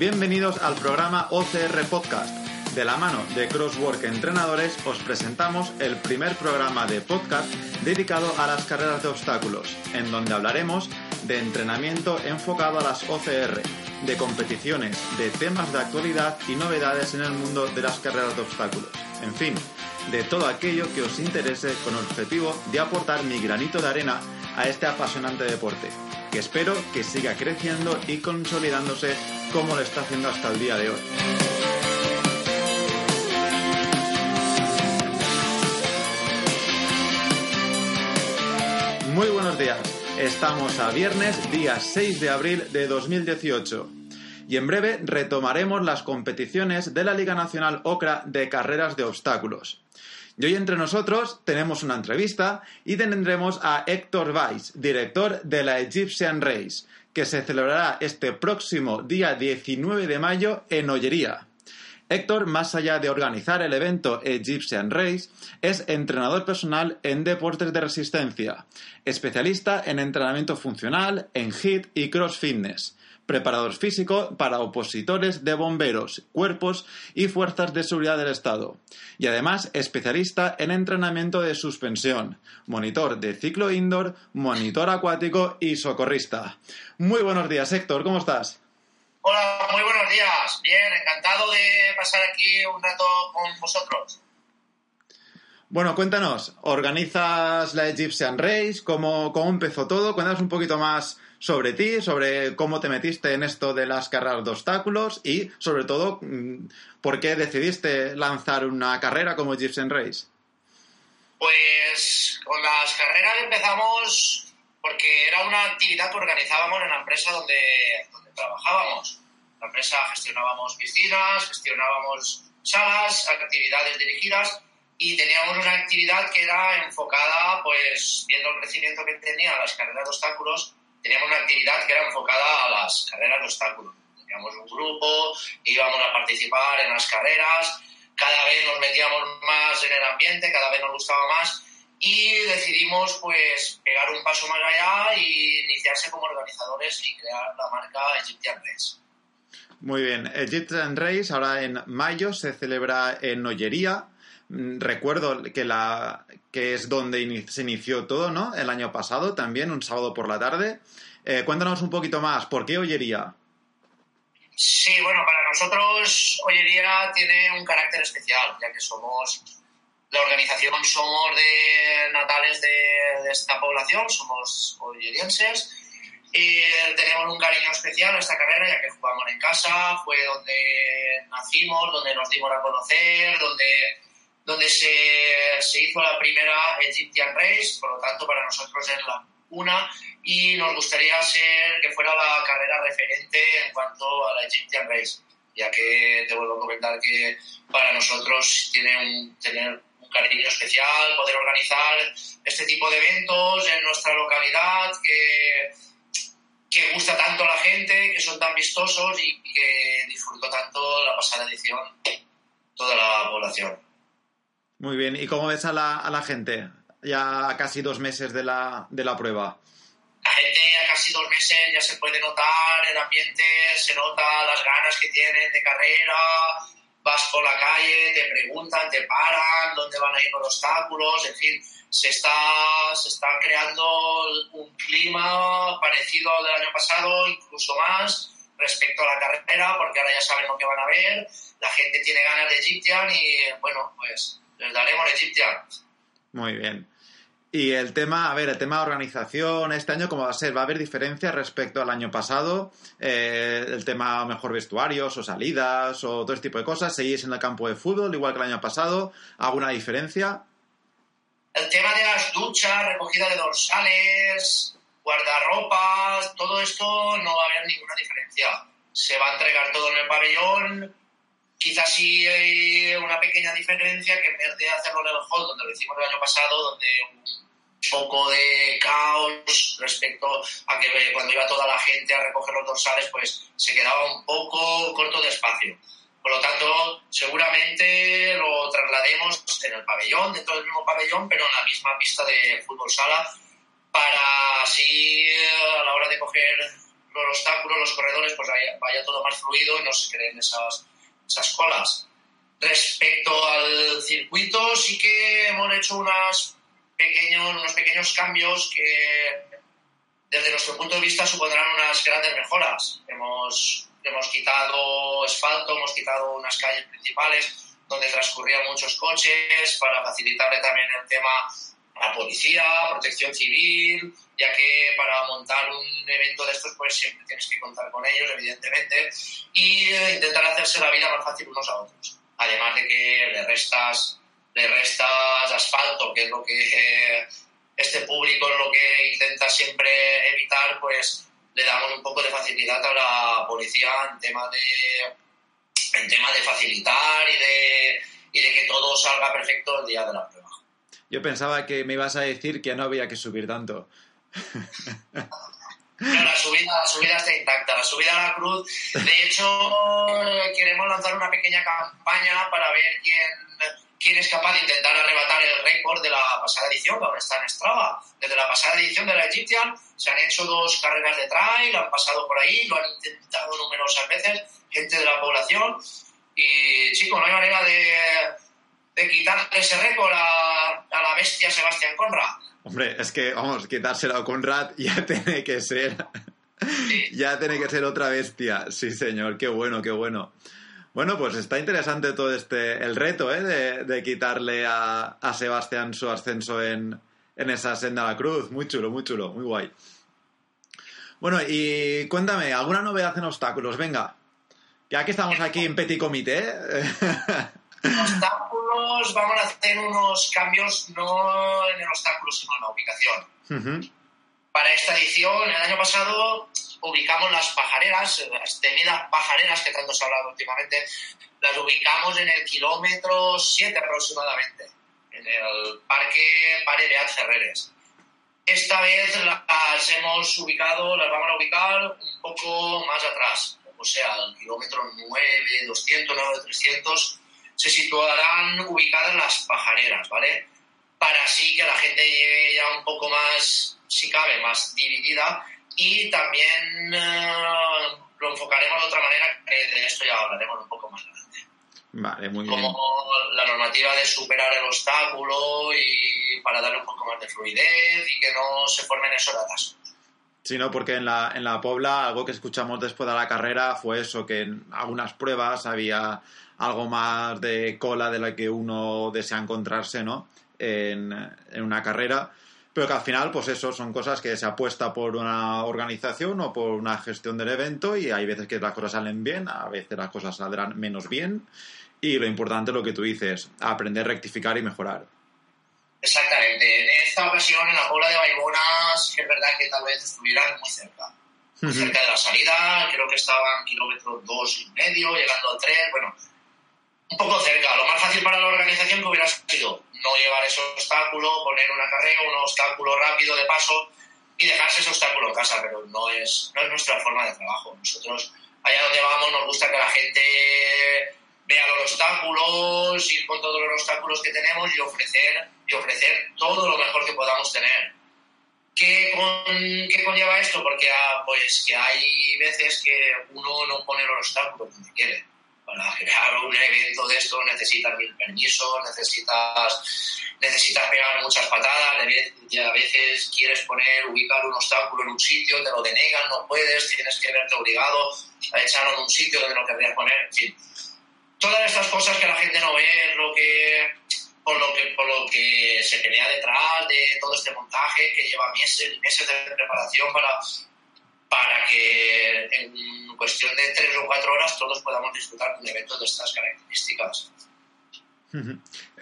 Bienvenidos al programa OCR Podcast. De la mano de Crosswork Entrenadores os presentamos el primer programa de podcast dedicado a las carreras de obstáculos, en donde hablaremos de entrenamiento enfocado a las OCR, de competiciones, de temas de actualidad y novedades en el mundo de las carreras de obstáculos. En fin, de todo aquello que os interese con el objetivo de aportar mi granito de arena a este apasionante deporte, que espero que siga creciendo y consolidándose como lo está haciendo hasta el día de hoy. Muy buenos días. Estamos a viernes, día 6 de abril de 2018. Y en breve retomaremos las competiciones de la Liga Nacional OCRA de carreras de obstáculos. Y hoy entre nosotros tenemos una entrevista y tendremos a Héctor Weiss, director de la Egyptian Race, que se celebrará este próximo día 19 de mayo en Ollería. Héctor, más allá de organizar el evento Egyptian Race, es entrenador personal en deportes de resistencia, especialista en entrenamiento funcional, en HIIT y cross fitness, preparador físico para opositores de bomberos, cuerpos y fuerzas de seguridad del Estado, y además especialista en entrenamiento de suspensión, monitor de ciclo indoor, monitor acuático y socorrista. Muy buenos días, Héctor, ¿cómo estás? Hola, muy buenos días. Bien, encantado de pasar aquí un rato con vosotros. Bueno, cuéntanos, organizas la Egyptian Race, ¿Cómo, cómo empezó todo, cuéntanos un poquito más sobre ti, sobre cómo te metiste en esto de las carreras de obstáculos y sobre todo mm, por qué decidiste lanzar una carrera como Egyptian Race. Pues con las carreras empezamos porque era una actividad que organizábamos en la empresa donde, donde trabajábamos. La empresa gestionábamos piscinas, gestionábamos salas, actividades dirigidas y teníamos una actividad que era enfocada, pues viendo el crecimiento que tenían las carreras de obstáculos, teníamos una actividad que era enfocada a las carreras de obstáculos. Teníamos un grupo, íbamos a participar en las carreras, cada vez nos metíamos más en el ambiente, cada vez nos gustaba más y decidimos pues pegar un paso más allá y iniciarse como organizadores y crear la marca Egyptian Race. Muy bien, Egyptian Race ahora en mayo se celebra en Ollería. Mm, recuerdo que, la, que es donde se inició todo, ¿no? El año pasado también, un sábado por la tarde. Eh, cuéntanos un poquito más, ¿por qué Ollería? Sí, bueno, para nosotros Ollería tiene un carácter especial, ya que somos la organización somos de natales de, esta población, somos ollerienses y tenemos un cariño especial a esta carrera ya que jugamos en casa, fue donde nacimos, donde nos dimos a conocer, donde, donde se, se hizo la primera Egyptian Race, por lo tanto para nosotros es la una y nos gustaría ser que fuera la carrera referente en cuanto a la Egyptian Race, ya que te vuelvo a comentar que para nosotros tiene un, tener cariño especial poder organizar este tipo de eventos en nuestra localidad que, que gusta tanto a la gente, que son tan vistosos y que disfrutó tanto la pasada edición toda la población. Muy bien, ¿y cómo ves a la, a la gente ya a casi dos meses de la, de la prueba? La gente a casi dos meses ya se puede notar el ambiente, se nota las ganas que tienen de carrera, vas por la calle, te preguntan, te paran, dónde van a ir los obstáculos, en fin, se está, se está creando un clima parecido al del año pasado, incluso más, respecto a la carrera, porque ahora ya saben lo que van a ver, la gente tiene ganas de Egyptian y, bueno, pues les daremos Egyptian. Muy bien. Y el tema, a ver, el tema de organización, este año, ¿cómo va a ser? ¿Va a haber diferencias respecto al año pasado? Eh, el tema, mejor vestuarios o salidas o todo este tipo de cosas. ¿Seguís en el campo de fútbol igual que el año pasado? ¿Alguna diferencia? El tema de las duchas, recogida de dorsales, guardarropas, todo esto no va a haber ninguna diferencia. Se va a entregar todo en el pabellón. Quizás sí hay una pequeña diferencia que en vez de hacerlo en el hall, donde lo hicimos el año pasado, donde un poco de caos respecto a que cuando iba toda la gente a recoger los dorsales, pues se quedaba un poco corto de espacio. Por lo tanto, seguramente lo traslademos en el pabellón, dentro del mismo pabellón, pero en la misma pista de fútbol sala, para así a la hora de coger los obstáculos, los corredores, pues vaya, todo más fluido y no se creen esas, esas colas. Respecto al circuito, sí que hemos hecho unas pequeños, unos pequeños cambios que desde nuestro punto de vista supondrán unas grandes mejoras. Hemos hemos quitado asfalto, hemos quitado unas calles principales donde transcurrían muchos coches para facilitarle también el tema a policía, protección civil, ya que para montar un evento de estos pues siempre tienes que contar con ellos, evidentemente, y eh, intentar hacerse la vida más fácil unos a otros. Además de que le restas, le restas asfalto, que es lo que eh, este público lo que intenta siempre evitar, pues le damos un poco de facilidad a la policía en tema de, en tema de facilitar y de, y de que todo salga perfecto el día de la prueba. Yo pensaba que me ibas a decir que no había que subir tanto. No, la subida, la subida está intacta, la subida a la cruz. De hecho, queremos lanzar una pequeña campaña para ver quién quién es capaz de intentar arrebatar el récord de la pasada edición, que ahora está en Strava. Desde la pasada edición de la Egyptian se han hecho dos carreras de trail, han pasado por ahí, lo han intentado numerosas veces, gente de la población. Y, chico, no hay manera de, de quitarle ese récord a, la bestia Sebastián Conrad. Hombre, es que, vamos, quitárselo a Conrad ya tiene que ser... ya tiene que ser otra bestia. Sí, señor, qué bueno, qué bueno. Bueno, pues está interesante todo este, el reto, ¿eh? De, quitarle a, Sebastián su ascenso en, esa senda a la cruz. Muy chulo, muy chulo, muy guay. Bueno, y cuéntame, ¿alguna novedad en obstáculos? Venga, ya que estamos aquí en Petit Comité. obstáculos, vamos a hacer unos cambios no en el obstáculo, sino en la ubicación. Para esta edición, el año pasado ubicamos las pajareras, las temidas pajareras que tanto se ha hablado últimamente, las ubicamos en el kilómetro 7 aproximadamente, en el parque Paredeat Ferreres. Esta vez las hemos ubicado, las vamos a ubicar un poco más atrás, o sea, al kilómetro 9, 200, 9, 300, se situarán ubicadas las pajareras, ¿vale? Para así que la gente llegue ya un poco más, si cabe, más dividida y también eh, lo enfocaremos de otra manera, que de esto ya hablaremos un poco más adelante. Vale, muy bien. Como la normativa de superar el obstáculo y para darle un poco más de fluidez y que no se formen esos atascos. Sí, no, porque en la, en la Pobla algo que escuchamos después de la carrera fue eso, que en algunas pruebas había algo más de cola de la que uno desea encontrarse, ¿no? En, en una carrera pero que al final, pues eso, son cosas que se apuesta por una organización o por una gestión del evento y hay veces que las cosas salen bien, a veces las cosas saldrán menos bien y lo importante es lo que tú dices, aprender, rectificar y mejorar. Exactamente. En esta ocasión, en la Puebla de Baibonas, que es verdad que tal vez estuvieran muy cerca. Muy cerca de la salida, creo que estaban kilómetros dos y medio, llegando a tres, bueno, un poco cerca. Lo más fácil para la organización que hubiera sido no llevar ese obstáculo, poner una carrera, un obstáculo rápido de paso y dejarse ese obstáculo en casa, pero no es, no es nuestra forma de trabajo. Nosotros, allá donde vamos, nos gusta que la gente vea los obstáculos, ir con todos los obstáculos que tenemos y ofrecer, y ofrecer todo lo mejor que podamos tener. ¿Qué, ¿Qué, conlleva esto? Porque ah, pues que hay veces que uno no pone los obstáculos donde quiere para crear un evento de esto necesitas mil permisos, necesitas, necesitas pegar muchas patadas, y a veces quieres poner, ubicar un obstáculo en un sitio, te lo denegan, no puedes, tienes que verte obligado a echarlo en un sitio donde no querrías poner, en fin. Todas estas cosas que la gente no ve lo que por lo que por lo que se pelea detrás de todo este montaje que lleva meses meses de preparación para para que en cuestión de tres o cuatro horas todos podamos disfrutar de un evento de estas características.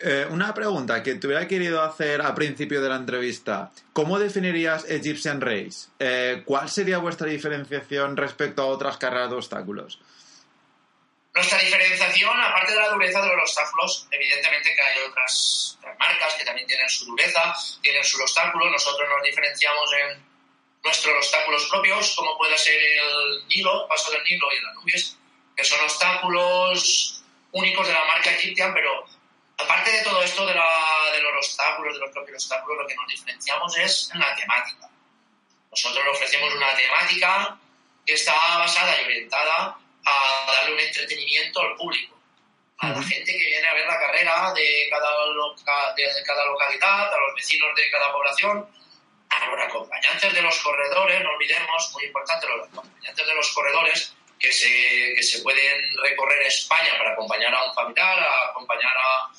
Eh, una pregunta que te hubiera querido hacer al principio de la entrevista. ¿Cómo definirías Egyptian Race? Eh, ¿Cuál sería vuestra diferenciación respecto a otras carreras de obstáculos? Nuestra diferenciación, aparte de la dureza de los obstáculos, evidentemente que hay otras, marcas que también tienen su dureza, tienen sus obstáculos. Nosotros nos diferenciamos en nuestros obstáculos propios, como puede ser el Nilo, Paso del Nilo y el Anubis, que son obstáculos únicos de la marca Egyptian, pero aparte de todo esto de, de los obstáculos, de los propios obstáculos, lo que nos diferenciamos es en la temática. Nosotros le ofrecemos una temática que está basada y orientada a darle un entretenimiento al público, a la gente que viene a ver la carrera de cada, de cada localidad, a los vecinos de cada población, acompañantes de los corredores, no olvidemos, muy importante, los acompañantes de los corredores que se, que se pueden recorrer España para acompañar a un familiar, a acompañar a,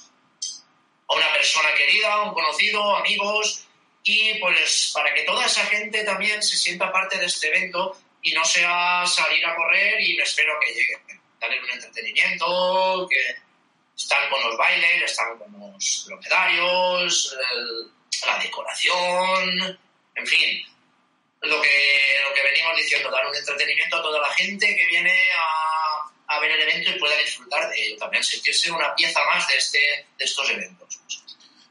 a una persona querida, a un conocido, amigos, y pues para que toda esa gente también se sienta parte de este evento y no sea salir a correr y me espero que llegue. Darle un entretenimiento, que están con los bailes, están con los dromedarios, la decoración, en fin, lo que, lo que venimos diciendo, dar un entretenimiento a toda la gente que viene a, ver el evento y pueda disfrutar de ello, también sentirse una pieza más de, este, de estos eventos.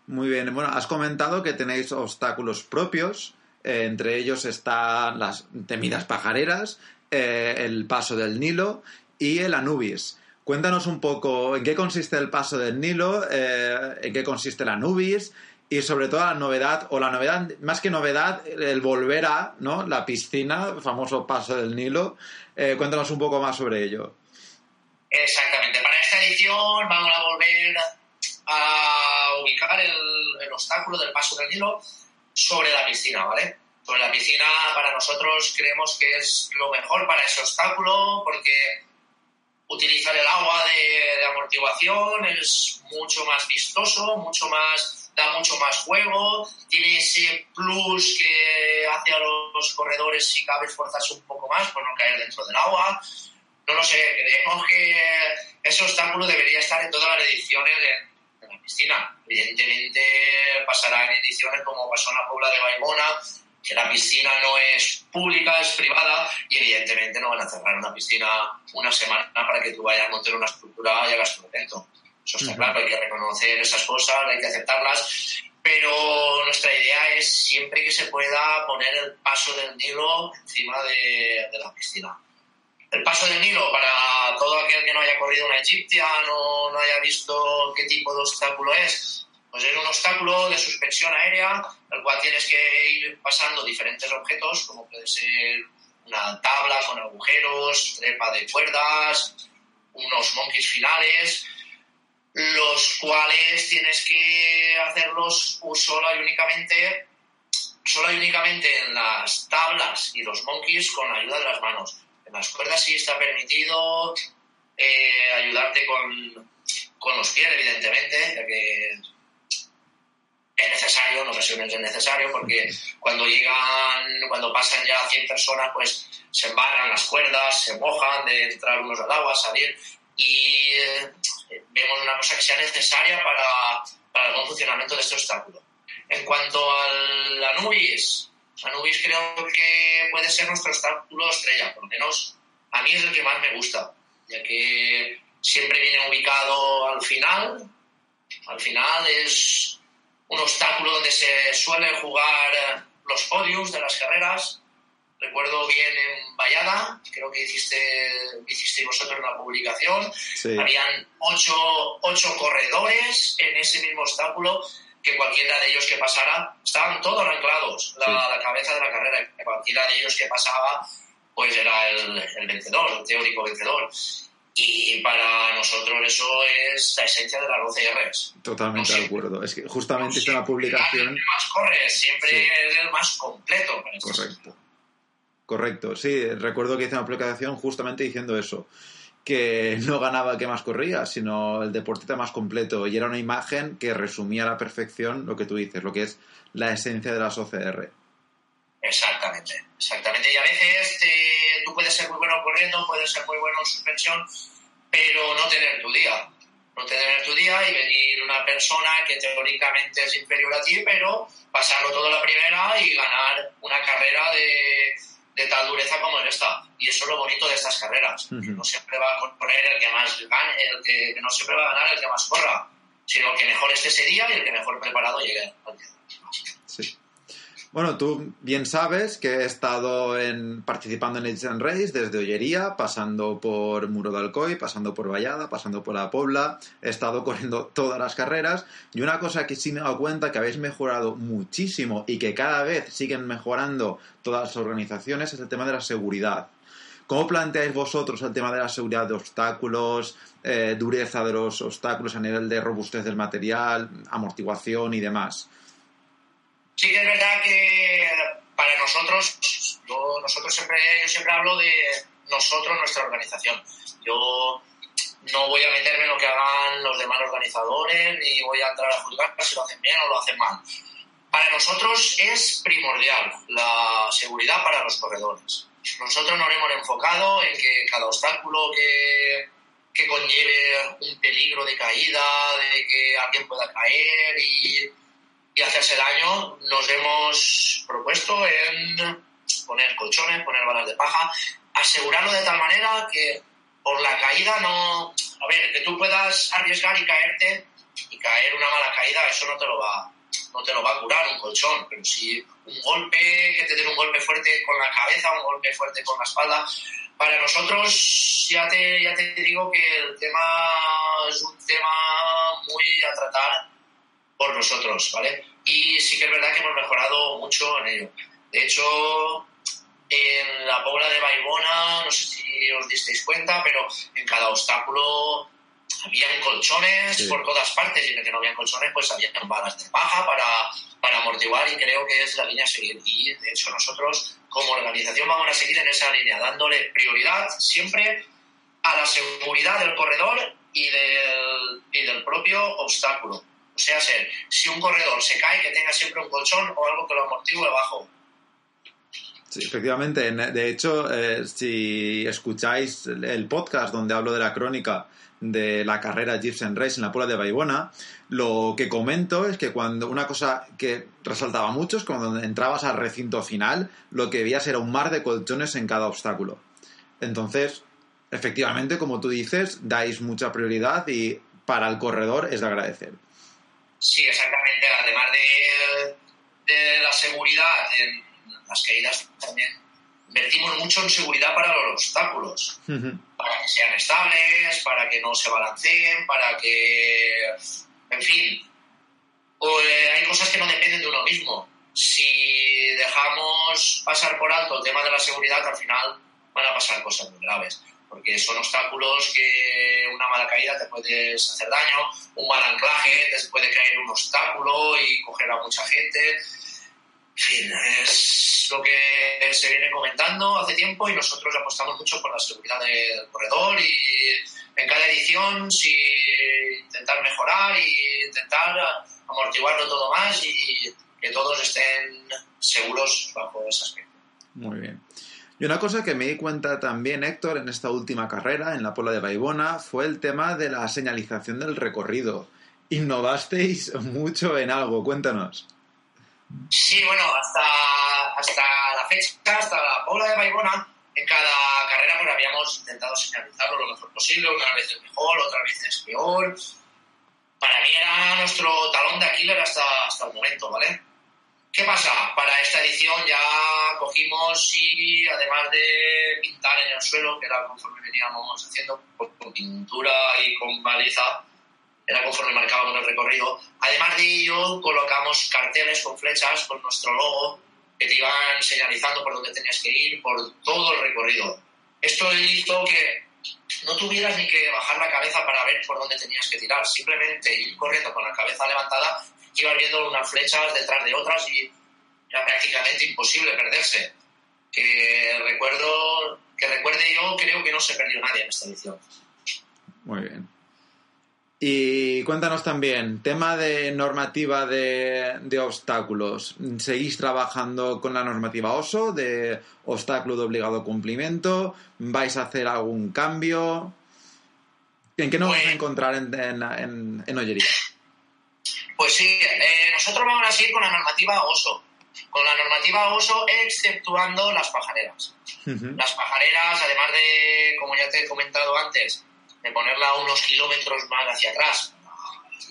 Muy bien, bueno, has comentado que tenéis obstáculos propios, eh, entre ellos están las temidas pajareras, eh, el paso del Nilo y el Anubis. Cuéntanos un poco en qué consiste el paso del Nilo, eh, en qué consiste el Anubis y sobre todo la novedad, o la novedad, más que novedad, el volver a ¿no? la piscina, el famoso paso del Nilo. cuéntanos un poco más sobre ello. Exactamente, para esta edición vamos a volver a ubicar el obstáculo del paso del Nilo sobre la piscina, ¿vale? Sobre la piscina para nosotros creemos que es lo mejor para ese obstáculo porque utilizar el agua de, amortiguación es mucho más vistoso, mucho más da mucho más juego, tiene ese plus que hace a los corredores si cabe esforzarse un poco más por no caer dentro del agua. No lo sé, creemos que ese obstáculo debería estar en todas las ediciones de, piscina. Evidentemente pasará en ediciones como pasó en la Puebla de Baimona, que la piscina no es pública, es privada y evidentemente no van a cerrar una piscina una semana para que tú vayas a montar una estructura y hagas tu evento. Eso está claro, hay que reconocer esas cosas, hay que aceptarlas, pero nuestra idea es siempre que se pueda poner el paso del Nilo encima de la piscina. El paso del Nilo para todo aquel que no haya corrido una egipcia, no, no haya visto qué tipo de obstáculo es, pues es un obstáculo de suspensión aérea, el cual tienes que ir pasando diferentes objetos, como puede ser una tabla con agujeros, trepa de cuerdas, unos monkeys finales, los cuales tienes que hacerlos solo y únicamente solo y únicamente en las tablas y los monkeys con ayuda de las manos. En las cuerdas sí está permitido eh, ayudarte con, con, los pies, evidentemente, ya que es necesario, en ocasiones es necesario, porque cuando llegan, cuando pasan ya 100 personas, pues se embarran las cuerdas, se mojan de entrar unos al agua, salir, y vemos una cosa que sea necesaria para, para el buen funcionamiento de este obstáculo. En cuanto al Anubis, Anubis creo que puede ser nuestro obstáculo estrella, por lo menos a mí es el que más me gusta, ya que siempre viene ubicado al final. Al final es un obstáculo donde se suelen jugar los podiums de las carreras. Recuerdo bien en Vallada, creo que hiciste, hicisteis vosotros una publicación. Habían ocho, ocho corredores en ese mismo obstáculo que cualquiera de ellos que pasara, estaban todos anclados, la, la cabeza de la carrera, que cualquiera de ellos que pasaba, pues era el, el vencedor, el teórico vencedor. Y para nosotros eso es la esencia de las 12 Rs. Totalmente de acuerdo. Es que justamente hice una publicación. más corre, siempre es el más completo. Correcto. Correcto, sí, recuerdo que hice una publicación justamente diciendo eso que no ganaba el que más corría, sino el deportista más completo. Y era una imagen que resumía a la perfección lo que tú dices, lo que es la esencia de las OCR. Exactamente, exactamente. Y a veces tú puedes ser muy bueno corriendo, puedes ser muy bueno en suspensión, pero no tener tu día. no tener tu día y venir una persona que teóricamente es inferior a ti, pero pasarlo todo la primera y ganar una carrera de, de tal dureza como en esta. Y eso es lo bonito de estas carreras. No siempre va a poner el que más gane, el que, no siempre va a ganar el que más corra, sino el que mejor esté ese día y el que mejor preparado llegue al día. Bueno, tú bien sabes que he estado participando en el Race desde Ollería, pasando por Muro de Alcoy, pasando por Vallada, pasando por La Pobla. He estado corriendo todas las carreras y una cosa que sí me he dado cuenta que habéis mejorado muchísimo y que cada vez siguen mejorando todas las organizaciones es el tema de la seguridad. ¿Cómo planteáis vosotros el tema de la seguridad de obstáculos, eh, dureza de los obstáculos a nivel de robustez del material, amortiguación y demás? Sí que es verdad que para nosotros, yo, nosotros siempre, yo siempre hablo de nosotros, nuestra organización. Yo no voy a meterme en lo que hagan los demás organizadores, ni voy a entrar a juzgar si lo hacen bien o lo hacen mal. Para nosotros es primordial la seguridad para los corredores. Nosotros nos hemos enfocado en que cada obstáculo que, que conlleve un peligro de caída, de que alguien pueda caer y y hacerse daño, nos hemos propuesto en poner colchones, poner balas de paja, asegurarlo de tal manera que por la caída no... A ver, que tú puedas arriesgar y caerte y caer una mala caída, eso no te lo va, no te lo va a curar un colchón, pero si un golpe, que te den un golpe fuerte con la cabeza, un golpe fuerte con la espalda, para nosotros ya te, ya te digo que el tema es un tema muy a tratar por nosotros, ¿vale? Y sí que es verdad que hemos mejorado mucho en ello. De hecho, en la Pobla de Baibona, no sé si os disteis cuenta, pero en cada obstáculo habían colchones por todas partes y en el que no habían colchones pues había balas de paja para, para amortiguar y creo que es la línea a seguir. Y de hecho nosotros como organización vamos a seguir en esa línea, dándole prioridad siempre a la seguridad del corredor y del, y del propio obstáculo. O sea, ser, si un corredor se cae, que tenga siempre un colchón o algo que lo amortigue debajo. Sí, efectivamente. De hecho, eh, si escucháis el podcast donde hablo de la crónica de la carrera Gibson Race en la Puebla de Baibona, lo que comento es que cuando una cosa que resaltaba mucho es cuando entrabas al recinto final, lo que veías era un mar de colchones en cada obstáculo. Entonces, efectivamente, como tú dices, dais mucha prioridad y para el corredor es de agradecer. Sí, exactamente. Además de, de la seguridad en las caídas, también invertimos mucho en seguridad para los obstáculos, para que sean estables, para que no se balanceen, para que, en fin, eh, hay cosas que no dependen de uno mismo. Si dejamos pasar por alto el tema de la seguridad, al final van a pasar cosas muy graves porque son obstáculos que una mala caída te puedes hacer daño, un mal anclaje te puede caer un obstáculo y coger a mucha gente. En fin, es lo que se viene comentando hace tiempo y nosotros apostamos mucho por la seguridad del corredor y en cada edición sí intentar mejorar y intentar amortiguarlo todo más y que todos estén seguros bajo ese aspecto. Muy bien. Y una cosa que me di cuenta también, Héctor, en esta última carrera, en la Pola de Baibona, fue el tema de la señalización del recorrido. Innovasteis mucho en algo, cuéntanos. Sí, bueno, hasta, hasta la fecha, hasta la Pola de Baibona, en cada carrera pues habíamos intentado señalizarlo lo mejor posible, una vez es mejor, otra vez es peor. Para mí era nuestro talón de Aquiles hasta, hasta el momento, ¿vale? ¿Qué pasa? Para esta edición ya cogimos y además de pintar en el suelo, que era conforme veníamos haciendo con pintura y con baliza, era conforme marcábamos el recorrido. Además de ello, colocamos carteles con flechas con nuestro logo que te iban señalizando por dónde tenías que ir, por todo el recorrido. Esto hizo que no tuvieras ni que bajar la cabeza para ver por dónde tenías que tirar, simplemente ir corriendo con la cabeza levantada iba viendo unas flechas detrás de otras y era prácticamente imposible perderse. Que recuerdo, que recuerde yo, creo que no se perdió nadie en esta edición. Muy bien. Y cuéntanos también, tema de normativa de, de, obstáculos. ¿Seguís trabajando con la normativa OSO de obstáculo de obligado cumplimiento? ¿Vais a hacer algún cambio? ¿En qué nos vamos a pues- encontrar en, en, en, Ollería? Pues sí, eh, nosotros vamos a seguir con la normativa OSO. Con la normativa OSO, exceptuando las pajareras. Las pajareras, además de, como ya te he comentado antes, de ponerla unos kilómetros más hacia atrás,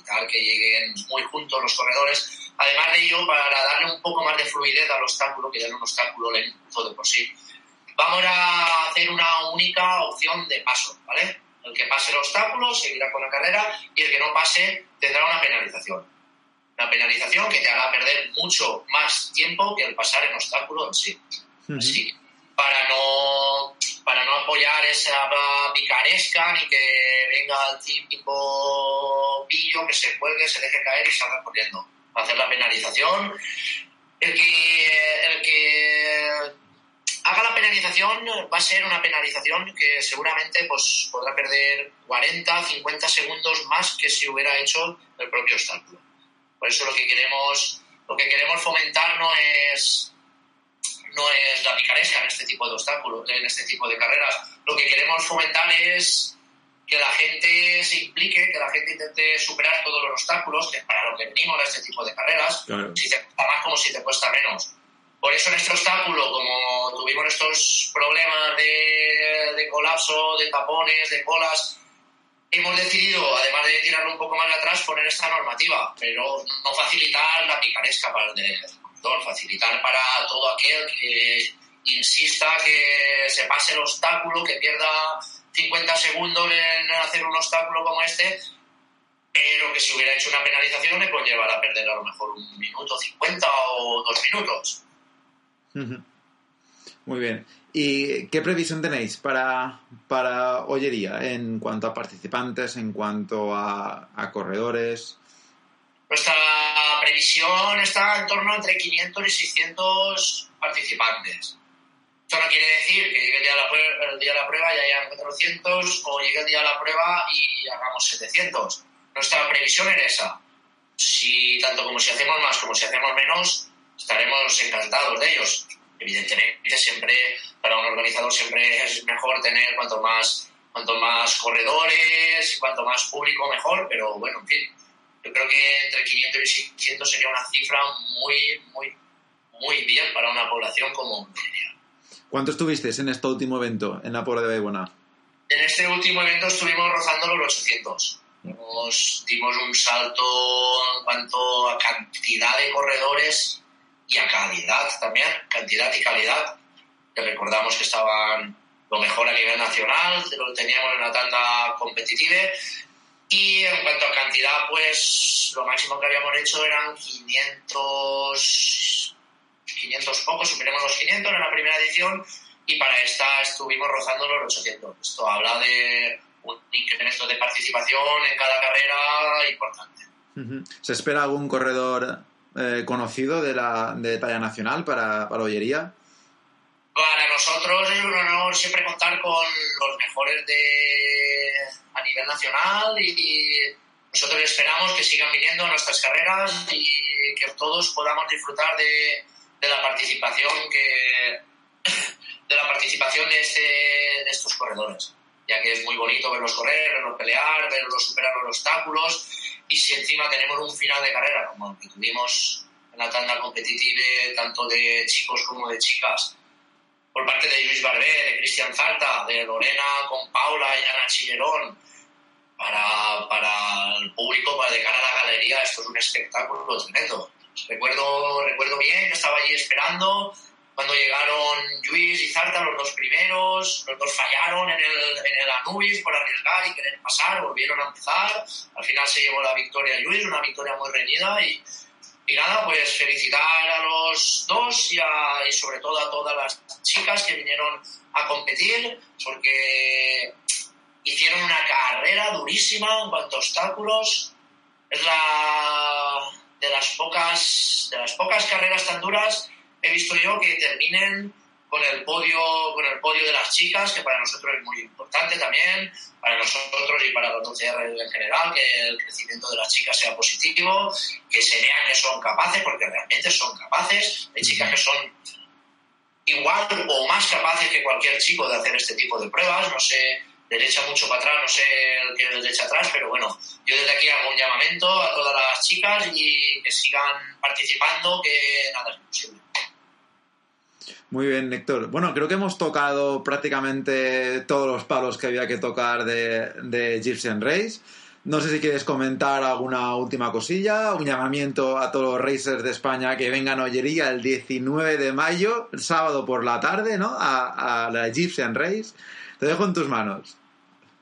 para que lleguen muy juntos los corredores, además de ello, para darle un poco más de fluidez al obstáculo, que ya es un obstáculo lento de por sí, vamos a hacer una única opción de paso, ¿vale? El que pase el obstáculo seguirá con la carrera y el que no pase tendrá una penalización. Una penalización que te hará perder mucho más tiempo que el pasar el obstáculo en sí. Así, para no, para no apoyar esa picaresca ni que venga el típico pillo que se cuelgue, se deje caer y salga corriendo. Hacer la penalización. El que, el que haga la penalización va a ser una penalización que seguramente pues, podrá perder 40, 50 segundos más que si hubiera hecho el propio obstáculo. Por eso lo que queremos, lo que queremos fomentar no es, no es la picaresca en este tipo de obstáculos, en este tipo de carreras. Lo que queremos fomentar es que la gente se implique, que la gente intente superar todos los obstáculos, que es para lo que venimos a este tipo de carreras, si te cuesta más como si te cuesta menos. Por eso en este obstáculo, como tuvimos estos problemas de, de colapso, de tapones, de colas, hemos decidido, además de tirarlo un poco más atrás, poner esta normativa, pero no facilitar la picaresca para el conductor, facilitar para todo aquel que insista que se pase el obstáculo, que pierda 50 segundos en hacer un obstáculo como este, pero que si hubiera hecho una penalización me conllevara a perder a lo mejor un minuto 50 o dos minutos. Muy bien. ¿Y qué previsión tenéis para, para Ollería en cuanto a participantes, en cuanto a, corredores? Nuestra previsión está en torno entre 500 y 600 participantes. Esto no quiere decir que llegue el día de la prueba, el día de la prueba y hayan 400 o llegue el día de la prueba y hagamos 700. Nuestra previsión es esa. Si tanto como si hacemos más como si hacemos menos, estaremos encantados de ellos. Evidentemente, siempre, para un organizador, siempre es mejor tener cuanto más, cuanto más corredores, cuanto más público, mejor, pero bueno, en fin. Yo creo que entre 500 y 600 sería una cifra muy, muy, muy bien para una población como ¿Cuánto estuvisteis en este último evento, en la Puebla de Baibona? En este último evento estuvimos rozando los 800. Nos dimos un salto en cuanto a cantidad de corredores y a calidad también, cantidad y calidad. Que recordamos que estaban lo mejor a nivel nacional, lo teníamos en la tanda competitiva. Y en cuanto a cantidad, pues lo máximo que habíamos hecho eran 500, 500 pocos, superemos los 500 en la primera edición y para esta estuvimos rozando los 800. Esto habla de un incremento de participación en cada carrera importante. ¿Se espera algún corredor eh, conocido de, la, de talla nacional para, para? Para nosotros es un honor siempre contar con los mejores de, a nivel nacional y, nosotros esperamos que sigan viniendo nuestras carreras y que todos podamos disfrutar de, de la participación que de la participación de, este, de estos corredores ya que es muy bonito verlos correr, verlos pelear, verlos superar los obstáculos y si encima tenemos un final de carrera como el que tuvimos en la tanda competitiva tanto de chicos como de chicas por parte de Luis Barbé, de Cristian Zarta, de Lorena con Paula y Ana Chillerón para, para el público, para de cara a la galería, esto es un espectáculo tremendo. Recuerdo, recuerdo bien, estaba allí esperando cuando llegaron Luis y Zarta, los dos primeros, los dos fallaron en el, en el Anubis por arriesgar y querer pasar, volvieron a empezar. Al final se llevó la victoria Luis, una victoria muy reñida y, y nada, pues felicitar a los dos y, y sobre todo a todas las chicas que vinieron a competir, porque hicieron una carrera durísima en cuanto a obstáculos. Es la de las pocas de las pocas carreras tan duras he visto yo que terminen con el podio con el podio de las chicas que para nosotros es muy importante también para nosotros y para los OCR en general que el crecimiento de las chicas sea positivo que se vean que son capaces porque realmente son capaces hay chicas que son igual o más capaces que cualquier chico de hacer este tipo de pruebas no sé derecha mucho para atrás, no sé el que es derecha atrás, pero bueno, yo desde aquí hago un llamamiento a todas las chicas y que sigan participando, que nada es imposible. Muy bien, Héctor. Bueno, creo que hemos tocado prácticamente todos los palos que había que tocar de, de Race. No sé si quieres comentar alguna última cosilla, un llamamiento a todos los racers de España que vengan a Ollería el 19 de mayo, el sábado por la tarde, ¿no? A, a la Egyptian Race. Te dejo en tus manos.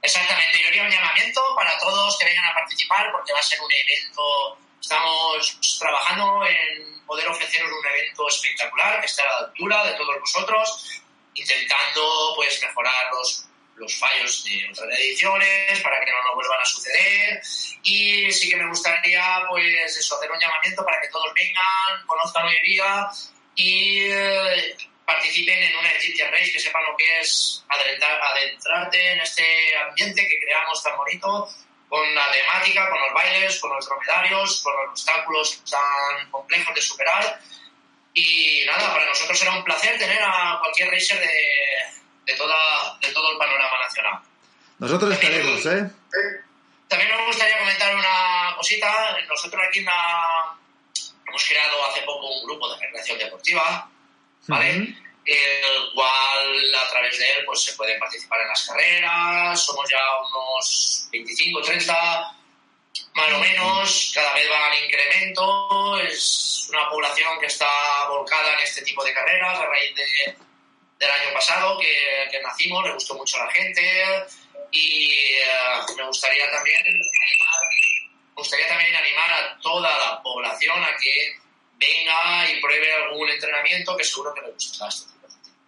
Exactamente, yo haría un llamamiento para todos que vengan a participar porque va a ser un evento, estamos trabajando en poder ofreceros un evento espectacular que esté a la altura de todos vosotros, intentando pues mejorar los, los fallos de otras ediciones para que no nos vuelvan a suceder. Y sí que me gustaría pues eso, hacer un llamamiento para que todos vengan, conozcan vida y eh, participen en una Egyptian Race, que sepan lo que es adentrarte en este ambiente que creamos tan bonito, con la temática, con los bailes, con los dromedarios, con los obstáculos tan complejos de superar. Y nada, para nosotros será un placer tener a cualquier racer de, de, toda, de todo el panorama nacional. Nosotros estaremos, ¿eh? También me gustaría comentar una cosita. Nosotros aquí en la, hemos creado hace poco un grupo de recreación deportiva ¿vale? El cual a través de él pues se puede participar en las carreras, somos ya unos 25, 30, más o menos, cada vez va en incremento, es una población que está volcada en este tipo de carreras a raíz de, del año pasado que, que, nacimos, le gustó mucho a la gente. Y uh, me gustaría también animar, me gustaría también animar a toda la población a que venga y pruebe algún entrenamiento que seguro que le gustará este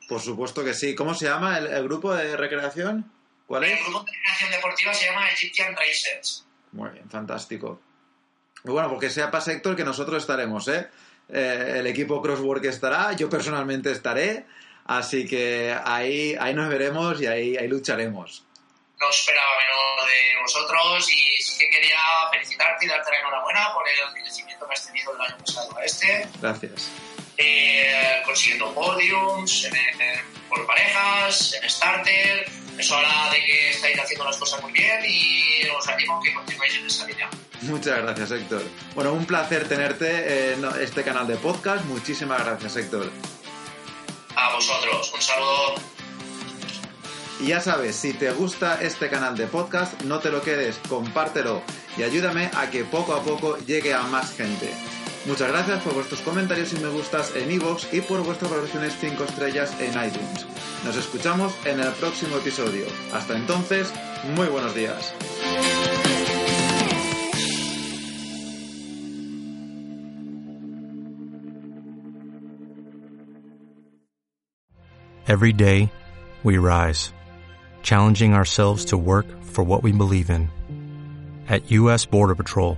Por supuesto que sí. ¿Cómo se llama el, grupo de recreación? ¿Cuál es? El grupo de recreación deportiva se llama Egyptian Racers. Muy bien, fantástico. Y bueno, porque sea Sector que nosotros estaremos, ¿eh? ¿eh? El equipo Crosswork estará, yo personalmente estaré, así que ahí, ahí nos veremos y ahí, ahí lucharemos. No esperaba menos de vosotros y sí que quería felicitarte y darte la enhorabuena por el crecimiento que has tenido el año pasado a este. Gracias. Eh, consiguiendo podiums por parejas, en starter. Eso habla de que estáis haciendo las cosas muy bien y os animo a que continuéis en esa línea. Muchas gracias, Héctor. Bueno, un placer tenerte en este canal de podcast. Muchísimas gracias, Héctor. A vosotros. Un saludo. Y ya sabes, si te gusta este canal de podcast, no te lo quedes, compártelo y ayúdame a que poco a poco llegue a más gente. Muchas gracias por vuestros comentarios y me gustas en iVoox y por vuestras valoraciones 5 estrellas en iTunes. Nos escuchamos en el próximo episodio. Hasta entonces, muy buenos días. Every day, we rise, challenging ourselves to work for what we believe in. At U.S. Border Patrol,